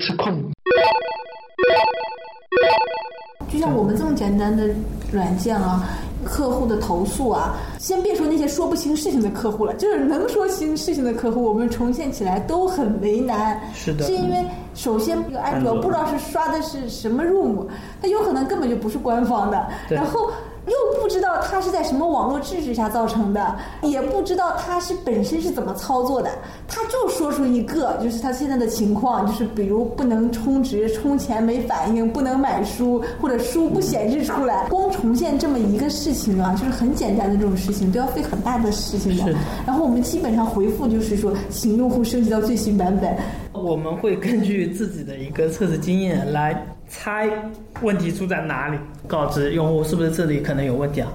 吃控。就像我们这么简单的软件啊，客户的投诉啊，先别说那些说不清事情的客户了，就是能说清事情的客户，我们重现起来都很为难。是的是因为首先这个安卓不知道是刷的是什么 room，它有可能根本就不是官方的，对然后。又不知道它是在什么网络制止下造成的，也不知道它是本身是怎么操作的，说出一个，就是他现在的情况，就是比如不能充值，充钱没反应，不能买书，或者书不显示出来，光重现这么一个事情啊，就是很简单的这种事情，都要费很大的事情的。然后我们基本上回复就是说，请用户升级到最新版本。我们会根据自己的一个测试经验来猜问题出在哪里，告知用户是不是这里可能有问题啊。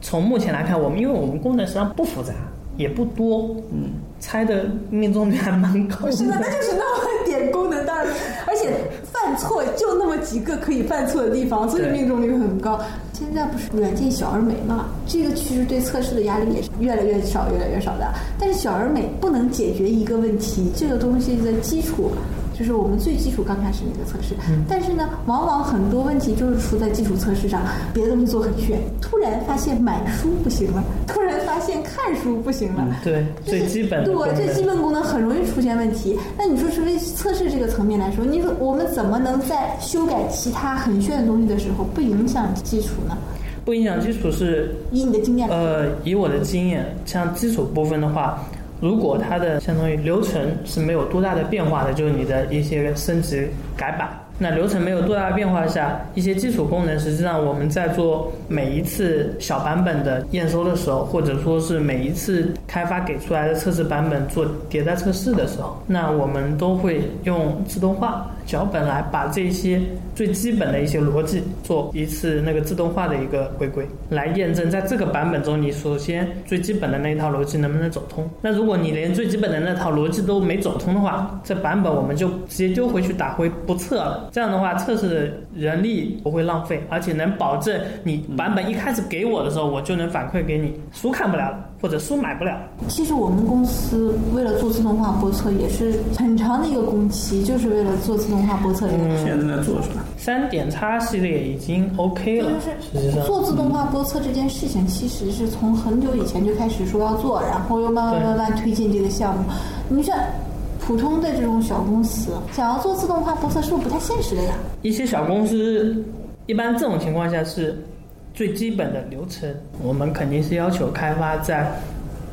从目前来看，我们因为我们功能实际上不复杂，也不多，嗯，猜的命中率还蛮高是的，的。那就是那么点功能大的，而且犯错就那么几个可以犯错的地方，所以命中率很高。现在不是软件小而美嘛？这个其实对测试的压力也是越来越少、越来越少的。但是小而美不能解决一个问题，这个东西的基础就是我们最基础刚开始那个测试。但是呢，往往很多问题就是出在基础测试上，别的东西做很炫，突然发现买书不行了，突然发现看书不行了。对，最基本对最基。本功能很容易出现问题。那你说，除非测试这个层面来说，你说我们怎么能在修改其他很炫的东西的时候不影响基础呢？不影响基础是以你的经验，呃，以我的经验，像基础部分的话，如果它的相当于流程是没有多大的变化的，就是你的一些升级改版。那流程没有多大的变化下，一些基础功能，实际上我们在做每一次小版本的验收的时候，或者说是每一次开发给出来的测试版本做迭代测试的时候，那我们都会用自动化脚本来把这些最基本的一些逻辑做一次那个自动化的一个回归，来验证在这个版本中你首先最基本的那一套逻辑能不能走通。那如果你连最基本的那套逻辑都没走通的话，这版本我们就直接丢回去打回不测了。这样的话，测试的人力不会浪费，而且能保证你版本一开始给我的时候，我就能反馈给你书看不了了，或者书买不了。其实我们公司为了做自动化播测，也是很长的一个工期，就是为了做自动化播测这个。嗯现在正在做是吧？三点叉系列已经 OK 了，实际上做自动化播测这件事情，其实是从很久以前就开始说要做，然后又慢慢慢慢推进这个项目。你像普通的这种小公司，想要做自动化播测，是不是不太现实的呀？一些小公司，一般这种情况下是最基本的流程，我们肯定是要求开发在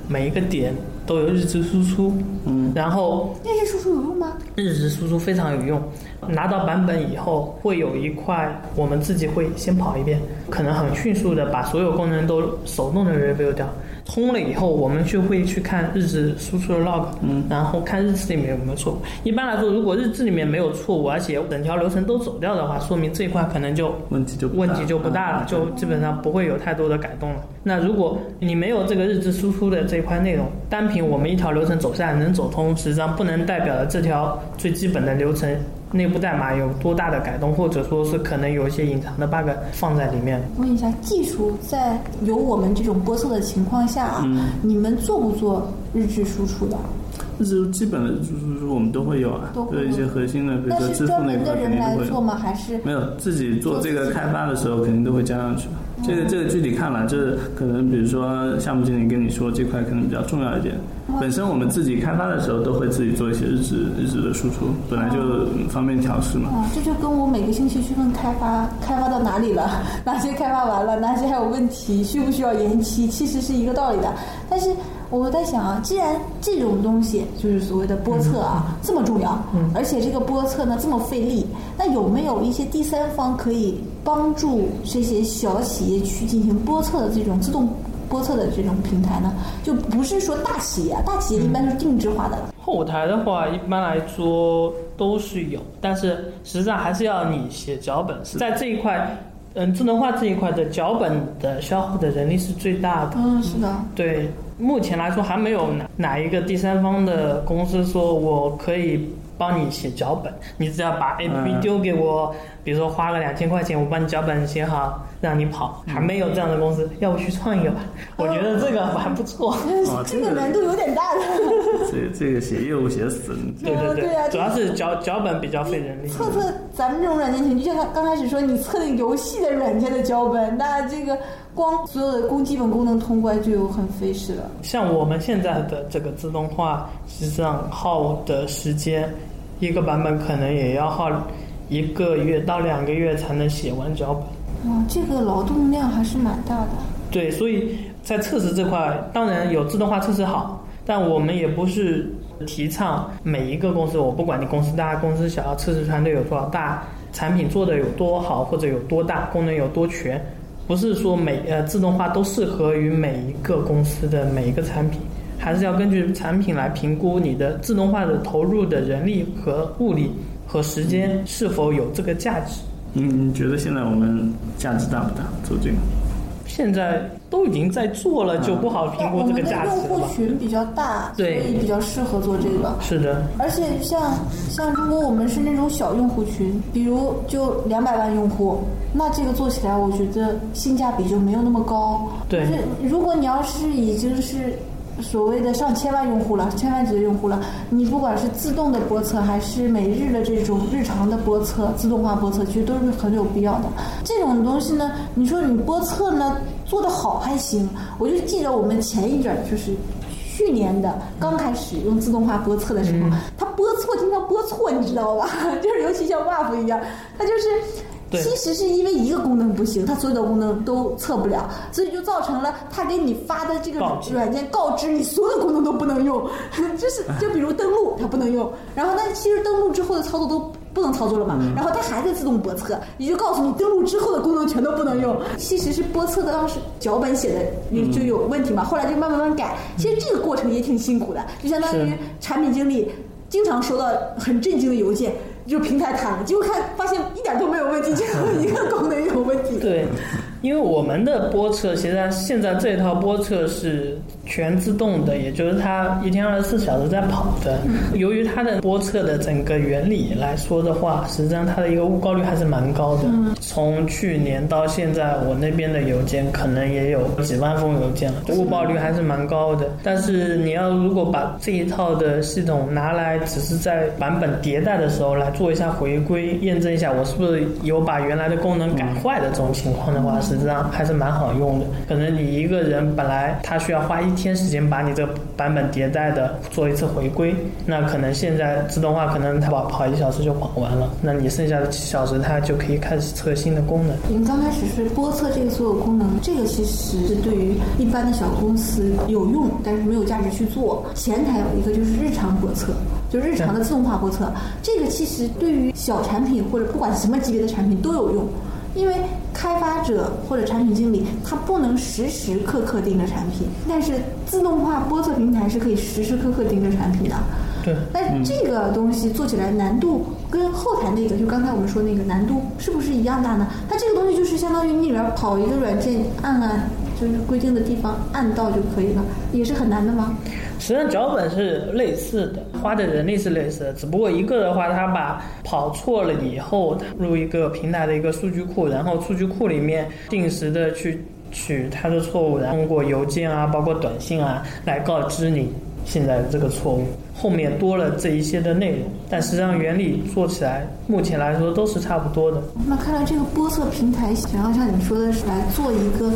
每一个点都有日志输出，嗯，然后日志输出有用吗？日志输出非常有用。拿到版本以后，会有一块我们自己会先跑一遍，可能很迅速的把所有功能都手动的 review 掉。通了以后，我们就会去看日志输出的 log，嗯，然后看日志里面有没有错误。一般来说，如果日志里面没有错误，而且整条流程都走掉的话，说明这一块可能就问题就不大问题就不大了，嗯就基本上不会有太多的改动了。那如果你没有这个日志输出的这一块内容，单凭我们一条流程走下来能走通，实际上不能代表了这条最基本的流程内部代码有多大的改动，或者说是可能有一些隐藏的 bug 放在里面。问一下，技术在有我们这种播测的情况下啊，嗯你们做不做日志输出的？日志基本的就是我们都会有啊都，会有一些核心的，比如说支付那一块专门的人肯定都会有。来做吗？还是没有自己做这个开发的时候，肯定都会加上去。这个这个具体看了，这可能比如说项目经理跟你说这块可能比较重要一点。本身我们自己开发的时候都会自己做一些日志日志的输出，本来就方便调试嘛。啊，这就跟我每个星期去问开发开发到哪里了，哪些开发完了，哪些还有问题，需不需要延期，其实是一个道理的。但是我在想啊，既然这种东西就是所谓的播测啊、这么重要，而且这个播测呢这么费力，那有没有一些第三方可以帮助这些小企业去进行播测的这种自动播测的这种平台呢？就不是说大企业啊，大企业一般是定制化的了。后台的话，一般来说都是有，但是实际上还是要你写脚本，在这一块，嗯，智能化这一块的脚本的消耗的人力是最大的。嗯，是的。对，目前来说还没有哪哪一个第三方的公司说我可以帮你写脚本，你只要把 APP 嗯丢给我，比如说花个两千块钱，我帮你脚本写好，让你跑，还没有这样的公司，要不去创一个吧？我觉得这个还不错。哦这个难度有点大的。这这个写业务写死了，对对对啊主要是脚脚本比较费人力。测测咱们这种软件型，就像刚刚开始说，你测那个游戏的软件的脚本，那这个光所有的功基本功能通关就很费事了。像我们现在的这个自动化，实际上耗的时间，一个版本可能也要耗一个月到两个月才能写完脚本。哇，这个劳动量还是蛮大的。对，所以在测试这块，当然有自动化测试好，但我们也不是提倡每一个公司，我不管你公司大公司小，测试团队有多少大，产品做的有多好或者有多大，功能有多全，不是说每呃自动化都适合于每一个公司的每一个产品，还是要根据产品来评估你的自动化的投入的人力和物力和时间是否有这个价值。你你觉得现在我们价值大不大？做这个？现在都已经在做了，就不好评估这个价值我们的用户？群比较大，对所以比较适合做这个。是的，而且像像如果我们是那种小用户群，比如就两百万用户，那这个做起来我觉得性价比就没有那么高。对就是如果你要是已经是所谓的上千万用户了，千万级的用户了，你不管是自动的播测还是每日的这种日常的播测、自动化播测，其实都是很有必要的。这种东西呢，你说你播测呢做得好还行，我就记得我们前一阵儿就是。去年的刚开始用自动化播测的时候，它播错经常播错，你知道吧？就是尤其像 WAF 一样，它就是 对其实是因为一个功能不行，它所有的功能都测不了，所以就造成了它给你发的这个软件告知你所有的功能都不能用，就是就比如登录它不能用，然后那其实登录之后的操作都。不能操作了嘛？然后它还在自动播测，也就告诉你登录之后的功能全都不能用。其实是播测的当时脚本写的你就有问题嘛，后来就慢慢慢改。其实这个过程也挺辛苦的，就相当于产品经理经常收到很震惊的邮件，就平台瘫了，结果看发现一点都没有问题，就一个功能有问题。对，因为我们的播测，现在现在这套播测是全自动的，也就是它一天二十四小时在跑的。由于它的波测的整个原理来说的话，实际上它的一个误报率还是蛮高的。从去年到现在，我那边的邮件可能也有几万封邮件了，误报率还是蛮高的。但是你要如果把这一套的系统拿来，只是在版本迭代的时候来做一下回归，验证一下我是不是有把原来的功能改坏的这种情况的话，实际上还是蛮好用的。可能你一个人本来他需要花一天时间把你这个版本迭代的做一次回归，那可能现在自动化可能它跑跑一小时就跑完了，那你剩下的七小时它就可以开始测新的功能。您刚开始是播测这个所有功能，这个其实是对于一般的小公司有用，但是没有价值去做。前台有一个就是日常播测，就日常的自动化播测，这个其实对于小产品或者不管什么级别的产品都有用。因为开发者或者产品经理他不能时时刻刻盯着产品，但是自动化播测平台是可以时时刻刻盯着产品的。对，那这个东西做起来难度跟后台那个，就刚才我们说那个难度是不是一样大呢？它这个东西就是相当于你里边跑一个软件，按按就是规定的地方按到就可以了，也是很难的吗？实际上脚本是类似的，花的人力是类似的，只不过一个的话，它把跑错了以后他入一个平台的一个数据库，然后数据库里面定时的去取它的错误，然后通过邮件啊，包括短信啊来告知你现在的这个错误。后面多了这一些的内容，但实际上原理做起来，目前来说都是差不多的。那看来这个播测平台想要像你说的是来做一个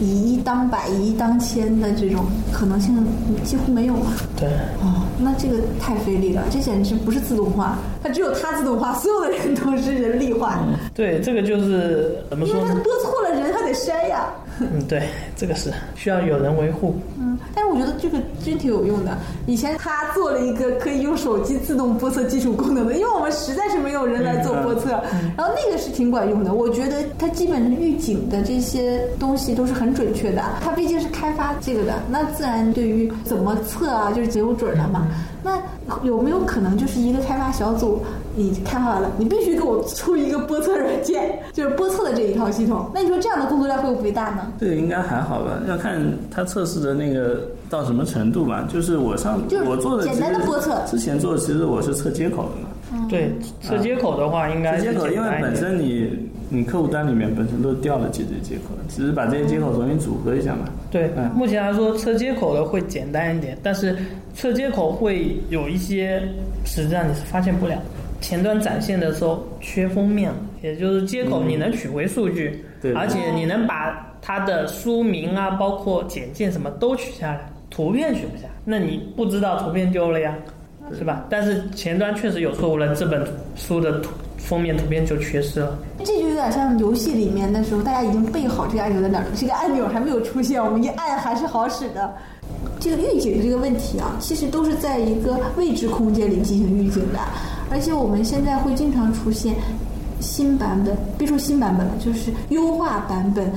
以一当百、以一当千的这种可能性几乎没有啊。对，哦，那这个太费力了，这简直不是自动化，它只有它自动化，所有的人都是人力化。对，这个就是怎么说因为它？播错了人还得筛呀。嗯，对，这个是需要有人维护。嗯，我觉得这个真挺有用的。以前他做了一个可以用手机自动播测基础功能的，因为我们实在是没有人来做播测，然后那个是挺管用的。我觉得它基本上预警的这些东西都是很准确的。它毕竟是开发这个的，那自然对于怎么测啊，就是有准了嘛。那有没有可能就是一个开发小组，你开发完了，你必须给我出一个播测软件，就是播测的这一套系统？那你说这样的工作量会不会大呢？这个应该还好吧？要看他测试的那个到什么程度吧。就是我上就是我做的简单的其实播测之前做的其实我是测接口的嘛。对，测接口的话应该是接口，因为本身你你客户端里面本身都调了几这些接口，只是把这些接口重新组合一下嘛。对嗯，目前来说测接口的会简单一点，但是测接口会有一些实际上你是发现不了。前端展现的时候缺封面，也就是接口你能取回数据，对而且你能把它的书名啊，包括简介什么都取下来，图片取不下，那你不知道图片丢了呀，是吧？但是前端确实有错误了，这本书的图封面图片就缺失了。这就有点像游戏里面的时候，大家已经备好这个按钮在哪儿了，这个按钮还没有出现，我们一按还是好使的。这个预警的这个问题啊，其实都是在一个未知空间里进行预警的，而且我们现在会经常出现新版本，别说新版本了，就是优化版本。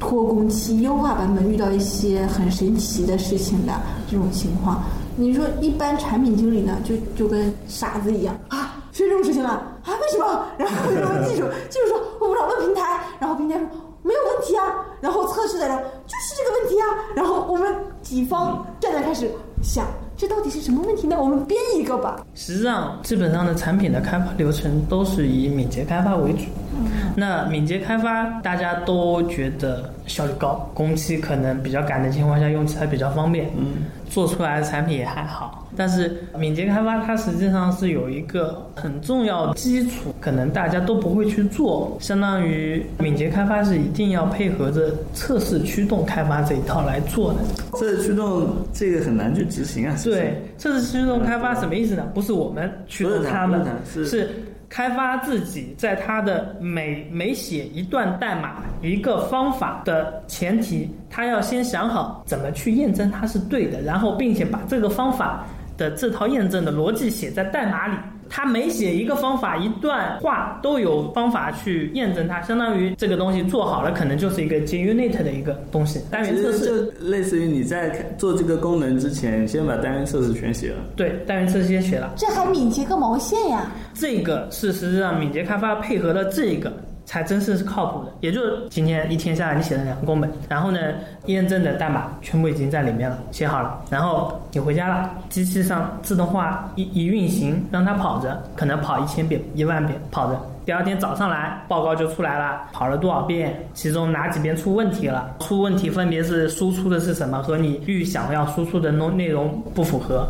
拖工期优化版本遇到一些很神奇的事情的这种情况，你说一般产品经理呢，就就跟傻子一样啊，出这种事情了啊？为什么？然后然后技术技术说我不知道，问平台，然后平台说没有问题啊，然后测试的人就是这个问题啊，然后我们己方站在开始想，这到底是什么问题呢？我们编一个吧。实际上，基本上的产品的开发流程都是以敏捷开发为主。嗯那敏捷开发大家都觉得效率高，工期可能比较赶的情况下用起来比较方便，嗯，做出来的产品也还好。但是敏捷开发它实际上是有一个很重要的基础，可能大家都不会去做。相当于敏捷开发是一定要配合着测试驱动开发这一套来做的。测试驱动这个很难去执行啊。对，测试驱动开发什么意思呢？不是我们驱动他们是开发自己在他的每每写一段代码一个方法的前提，他要先想好怎么去验证它是对的，然后并且把这个方法的这套验证的逻辑写在代码里。他每写一个方法一段话都有方法去验证它，相当于这个东西做好了，可能就是一个 JUnit 的一个东西，单元测试。就类似于你在做这个功能之前，先把单元测试全写了。对，单元测试先写了。这还敏捷个毛线呀！这个是实际上敏捷开发配合了这个，才真正是靠谱的。也就是今天一天下来，你写了两个功本，然后呢，验证的代码全部已经在里面了，写好了，然后你回家了，机器上自动化一一运行，让它跑着，可能跑一千遍、一万遍跑着。第二天早上来，报告就出来了，跑了多少遍，其中哪几遍出问题了？出问题分别是输出的是什么和你预想要输出的内内容不符合。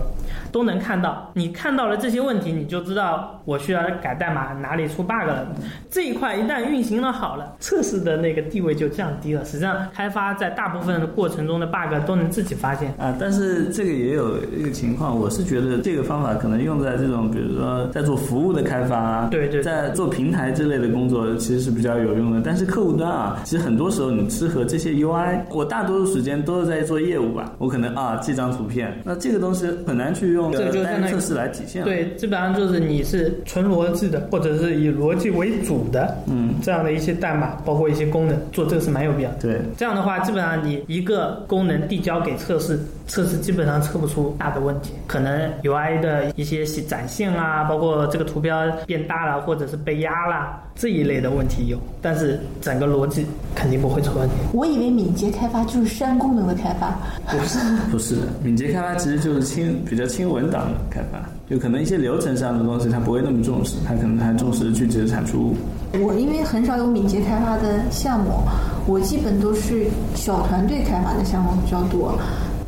都能看到。你看到了这些问题，你就知道我需要改代码哪里出 bug 了。这一块一旦运行了好了，测试的那个地位就降低了。实际上，开发在大部分的过程中的 bug 都能自己发现。啊，但是这个也有一个情况，我是觉得这个方法可能用在这种，比如说在做服务的开发啊，对对对在做平台之类的工作，其实是比较有用的。但是客户端啊，其实很多时候你适合这些 UI，我大多数时间都是在做业务吧，我可能啊这张图片，那这个东西很难去用这个就相当于单测试来体现。，对，基本上就是你是纯逻辑的，或者是以逻辑为主的，嗯，这样的一些代码，包括一些功能，做这个是蛮有必要的。对。这样的话，基本上你一个功能递交给测试，测试基本上测不出大的问题。可能 UI 的一些展现啊，包括这个图标变大了，或者是被压了这一类的问题有，但是整个逻辑肯定不会出问题。我以为敏捷开发就是删功能的开发，不是不是的，敏捷开发其实就是轻比较轻文档的开发，就可能一些流程上的东西它不会那么重视，它可能还重视具体的产出物。我因为很少有敏捷开发的项目，我基本都是小团队开发的项目比较多。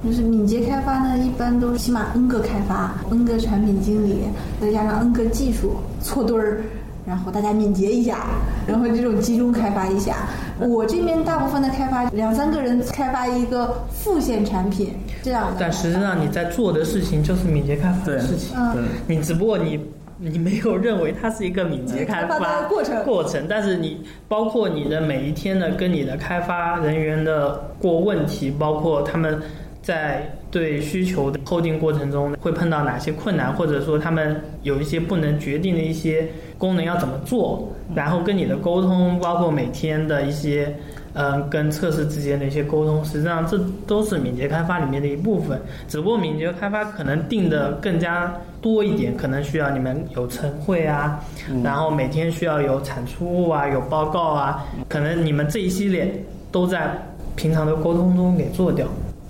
就是敏捷开发呢，一般都是起码 N 个开发，N 个产品经理，再加上 N 个技术错堆儿，然后大家敏捷一下，然后这种集中开发一下。我这边大部分的开发两三个人开发一个副线产品，这样的。但实际上你在做的事情就是敏捷开发的事情，嗯对，你只不过你。你没有认为它是一个敏捷开开发的过程过程，但是你包括你的每一天的跟你的开发人员的过问题，包括他们在对需求的 coding 过程中会碰到哪些困难，或者说他们有一些不能决定的一些功能要怎么做，然后跟你的沟通，包括每天的一些。嗯，跟测试之间的一些沟通，实际上这都是敏捷开发里面的一部分。只不过敏捷开发可能定的更加多一点，可能需要你们有晨会啊，然后每天需要有产出物啊，有报告啊，可能你们这一系列都在平常的沟通中给做掉，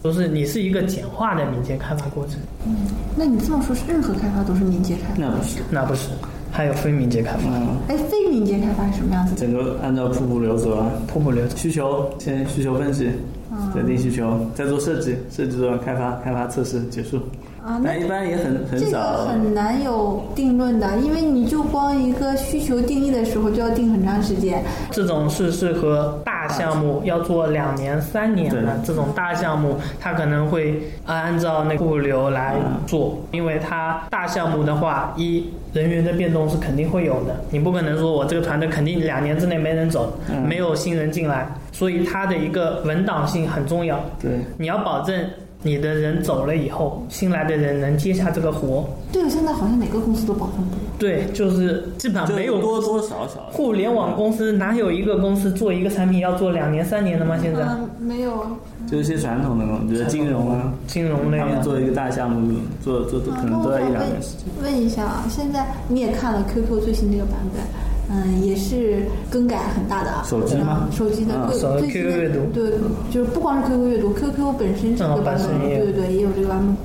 都是你是一个简化的敏捷开发过程。嗯那你这么说，是任何开发都是敏捷开发？那不是，那不是，还有非敏捷开发，嗯，哎，非敏捷开发是什么样子的？整个按照瀑布流走啊，瀑布流程。需求先需求分析，嗯决定需求，再做设计，设计做完开发，开发测试结束。啊，那一般也很很这个少。很难有定论的，因为你就光一个需求定义的时候就要定很长时间。这种是适合大项目，要做两年、三年的这种大项目，它可能会按照那个物流来做，因为它大项目的话，一人员的变动是肯定会有的，你不可能说我这个团队肯定两年之内没人走，嗯。没有新人进来，所以它的一个稳档性很重要，对，你要保证。你的人走了以后，新来的人能接下这个活，对现在好像每个公司都保证不了。对，就是基本上没有多多少少。互联网公司哪有一个公司做一个产品要做两年三年的吗？现在嗯，没有。就一些传统的那种，比如金融啊，金融类啊，他们做一个大项目，做做做啊可能都要一两年时间。问一下啊，现在你也看了 QQ 最新这个版本，嗯，也是更改很大的啊。手机吗嗯手机的啊对最新的 QQ 阅读对，就是不光是 QQ 阅读，QQ 本身这个嗯版本，对对对，也有这个版本。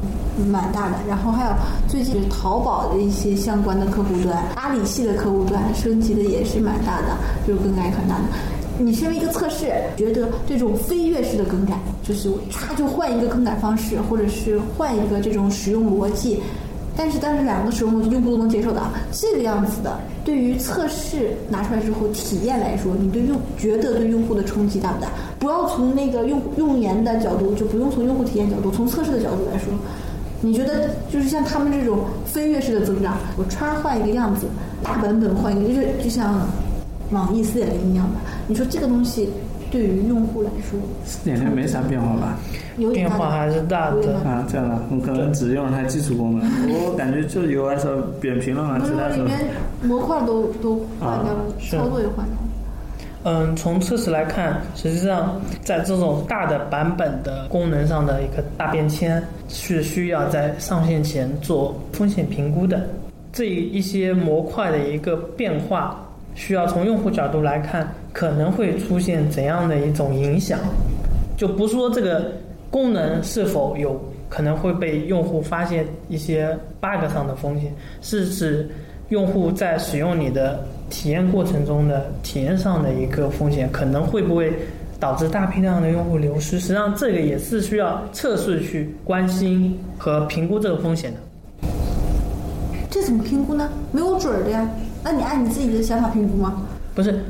蛮大的，然后还有最近淘宝的一些相关的客户端，阿里系的客户端升级的也是蛮大的，就是更改很大的。你身为一个测试，觉得这种飞跃式的更改，就是我歘就换一个更改方式，或者是换一个这种使用逻辑，但是但是两个使用逻辑用户都能接受的，这个样子的，对于测试拿出来之后体验来说，你对用觉得对用户的冲击大不大？不要从那个用用研的角度，就不用从用户体验角度，从测试的角度来说。你觉得就是像他们这种飞跃式的增长，我歘换一个样子，大版本换一个，就是就像网易四点零一样的。你说这个东西对于用户来说四点零没啥变化吧？变化还是大的。啊，这样的，我可能只用了它基础功能，我感觉就 UI 上扁平了啊，不是其他时候里面模块都都换掉了，是操作也换掉了。嗯，从测试来看，实际上在这种大的版本的功能上的一个大变迁，是需要在上线前做风险评估的。这一些模块的一个变化，需要从用户角度来看，可能会出现怎样的一种影响？就不说这个功能是否有可能会被用户发现一些 bug 上的风险，是指用户在使用你的体验过程中的体验上的一个风险，可能会不会导致大批量的用户流失？实际上，这个也是需要测试去关心和评估这个风险的。这怎么评估呢？没有准儿的呀。那你按你自己的想法评估吗？不是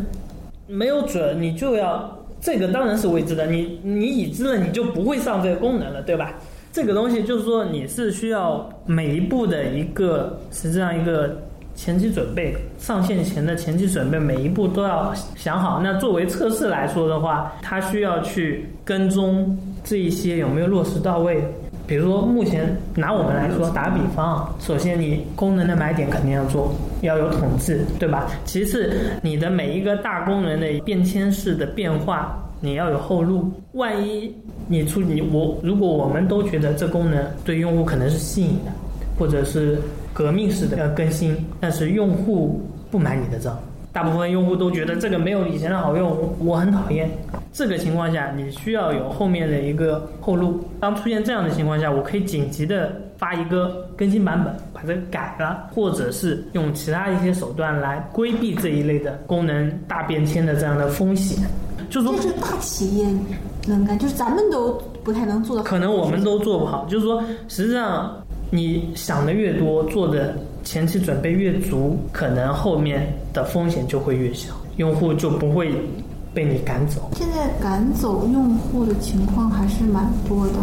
没有准，你就要这个当然是未知的，你你已知了，你就不会上这个功能了，对吧？这个东西就是说你是需要每一步的一个实际上一个前期准备，上线前的前期准备，每一步都要想好。那作为测试来说的话，它需要去跟踪这一些有没有落实到位。比如说，目前拿我们来说，打比方，首先你功能的买点肯定要做，要有统计，对吧？其次，你的每一个大功能的变迁式的变化，你要有后路。万一你出你我，如果我们都觉得这功能对用户可能是吸引的，或者是革命式的要更新，但是用户不买你的账，大部分用户都觉得这个没有以前的好用，我我很讨厌。这个情况下，你需要有后面的一个后路。当出现这样的情况下，我可以紧急的发一个更新版本，把这个改了，或者是用其他一些手段来规避这一类的功能大变迁的这样的风险。就是说这，是大企业能干，就是咱们都不太能做到。可能我们都做不好。就是说，实际上你想的越多，做的前期准备越足，可能后面的风险就会越小，用户就不会被你赶走。现在赶走用户的情况还是蛮多的。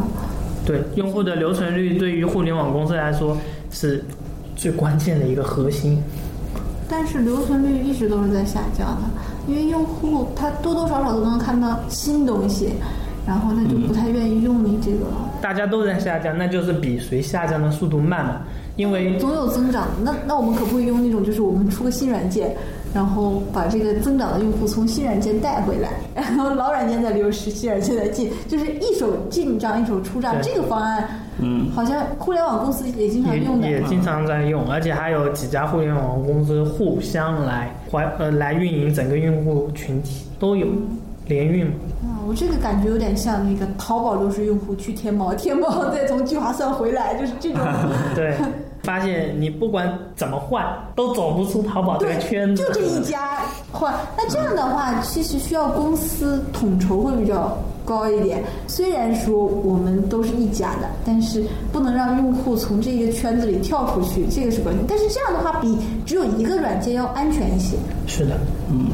对用户的留存率，对于互联网公司来说是最关键的一个核心。但是留存率一直都是在下降的，因为用户他多多少少都能看到新东西，然后他就不太愿意用你这个，大家都在下降，那就是比谁下降的速度慢嘛。因为总有增长。那那我们可不可以用那种，就是我们出个新软件，然后把这个增长的用户从新软件带回来，然后老软件在流失，新软件在进，就是一手进账一手出账。对这个方案，嗯，好像互联网公司也经常用的。也经常在用，而且还有几家互联网公司互相来怀呃来运营整个用户群体都有。联运。啊，我这个感觉有点像那个淘宝流失用户去天猫，天猫 再从聚划算回来，就是这种。对，发现你不管怎么换，都走不出淘宝这个圈子。就这一家换，那这样的话，其实需要公司统筹会比较高一点。虽然说我们都是一家的，但是不能让用户从这个圈子里跳出去，这个是关键。但是这样的话，比只有一个软件要安全一些。是的，嗯。嗯，